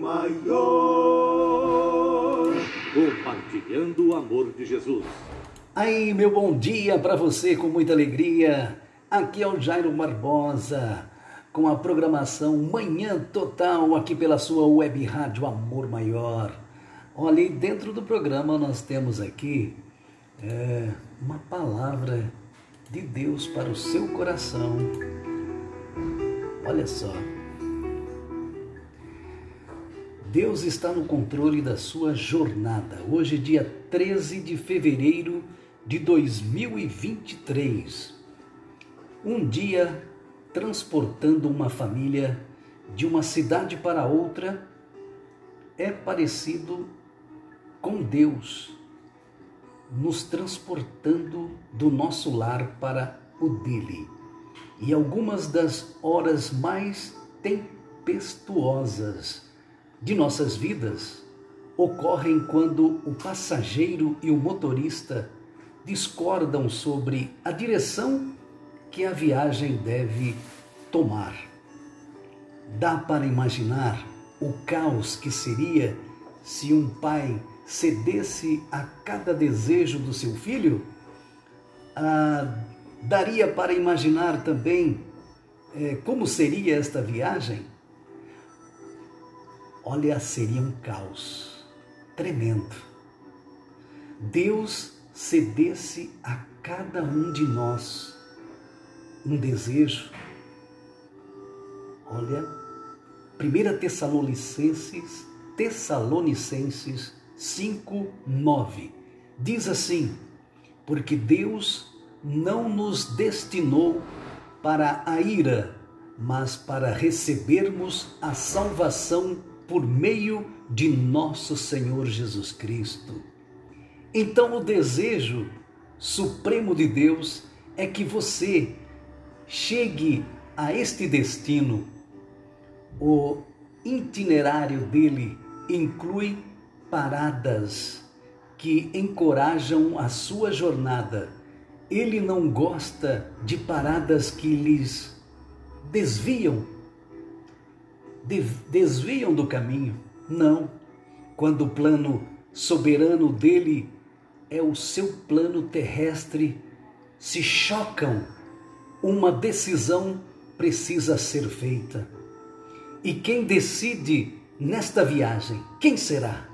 Maior. Compartilhando o amor de Jesus. Aí, meu bom dia para você com muita alegria. Aqui é o Jairo Barbosa com a programação Manhã Total aqui pela sua web rádio Amor Maior. Olha, e dentro do programa nós temos aqui é, uma palavra de Deus para o seu coração. Olha só. Deus está no controle da sua jornada. Hoje, dia 13 de fevereiro de 2023. Um dia transportando uma família de uma cidade para outra é parecido com Deus nos transportando do nosso lar para o dele. E algumas das horas mais tempestuosas de nossas vidas ocorrem quando o passageiro e o motorista discordam sobre a direção que a viagem deve tomar. Dá para imaginar o caos que seria se um pai cedesse a cada desejo do seu filho? Ah, daria para imaginar também é, como seria esta viagem? Olha, seria um caos tremendo. Deus cedesse a cada um de nós um desejo. Olha, 1 Tessalonicenses, Tessalonicenses 5, 9. Diz assim: Porque Deus não nos destinou para a ira, mas para recebermos a salvação por meio de nosso Senhor Jesus Cristo. Então, o desejo supremo de Deus é que você chegue a este destino. O itinerário dele inclui paradas que encorajam a sua jornada. Ele não gosta de paradas que lhes desviam, desviam do caminho. Não. Quando o plano soberano dele é o seu plano terrestre, se chocam uma decisão precisa ser feita. E quem decide nesta viagem, quem será?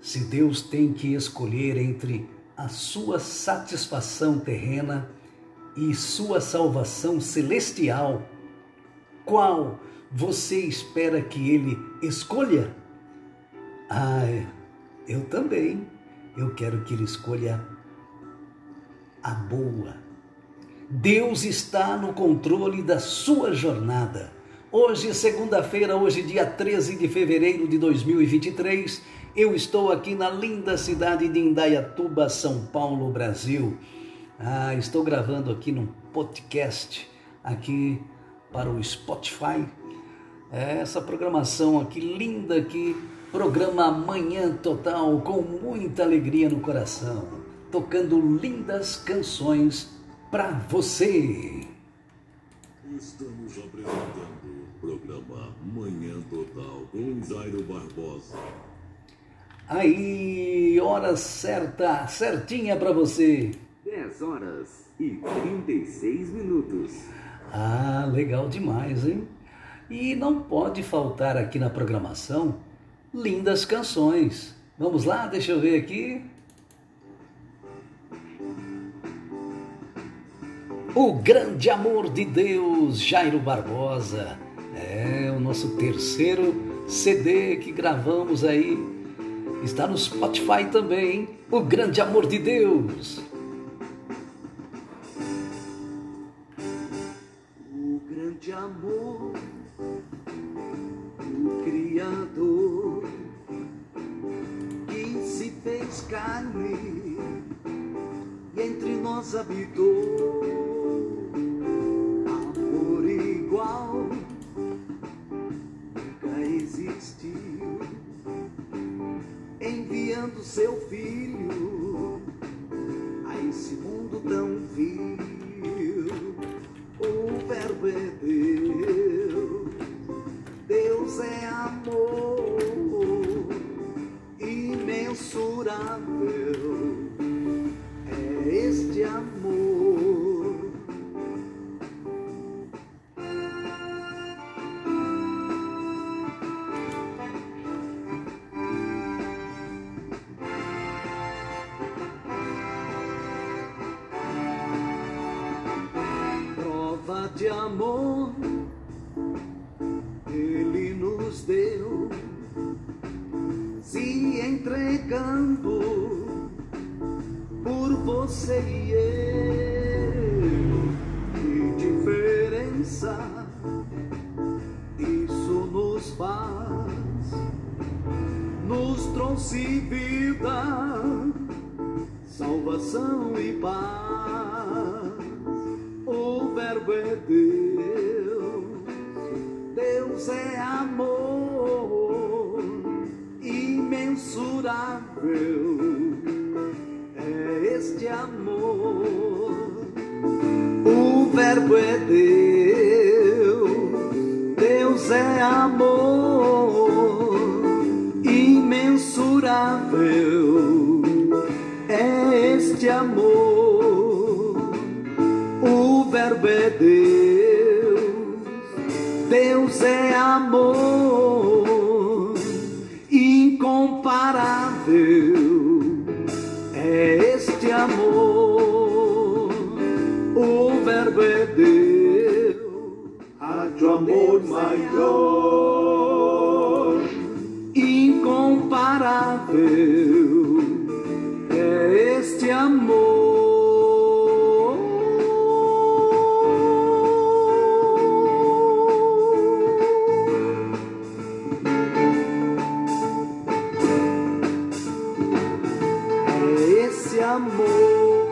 Se Deus tem que escolher entre a sua satisfação terrena e sua salvação celestial, qual você espera que ele escolha? Ah, eu também. Eu quero que ele escolha a boa Deus está no controle da sua jornada. Hoje, segunda-feira, hoje, dia 13 de fevereiro de 2023, eu estou aqui na linda cidade de Indaiatuba, São Paulo, Brasil. Ah, estou gravando aqui num podcast aqui para o Spotify. É essa programação aqui linda aqui, programa Manhã Total com muita alegria no coração, tocando lindas canções para você. Estamos apresentando o programa Manhã Total com Jairo Barbosa. Aí, hora certa, certinha para você. 10 horas e 36 minutos. Ah, legal demais, hein? E não pode faltar aqui na programação lindas canções. Vamos lá, deixa eu ver aqui. O Grande Amor de Deus, Jairo Barbosa. É o nosso terceiro CD que gravamos aí. Está no Spotify também, hein? O Grande Amor de Deus. O grande amor carne e entre nós habitou. enviando seu filho a esse mundo tão vil. O Verbo é Deus, imensurável é este amor. Prova de amor entregando por você e eu. Que diferença isso nos faz? Nos trouxe vida, salvação e paz. O Verbo é Deus, Deus é amor, é este amor. O Verbo é Deus, Deus é amor, imensurável. É este amor. O Verbo é Deus, Deus é amor, é este amor. É esse amor.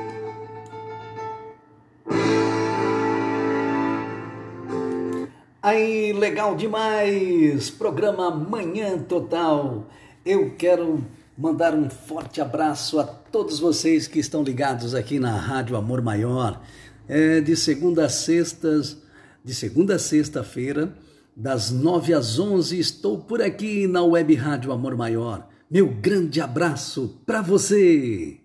Aí, legal demais! Programa Manhã Total. Eu quero mandar um forte abraço a todos vocês que estão ligados aqui na Rádio Amor Maior. É, de segunda a sextas, de segunda a sexta-feira, das nove às onze, estou por aqui na Web Rádio Amor Maior. Meu grande abraço para você!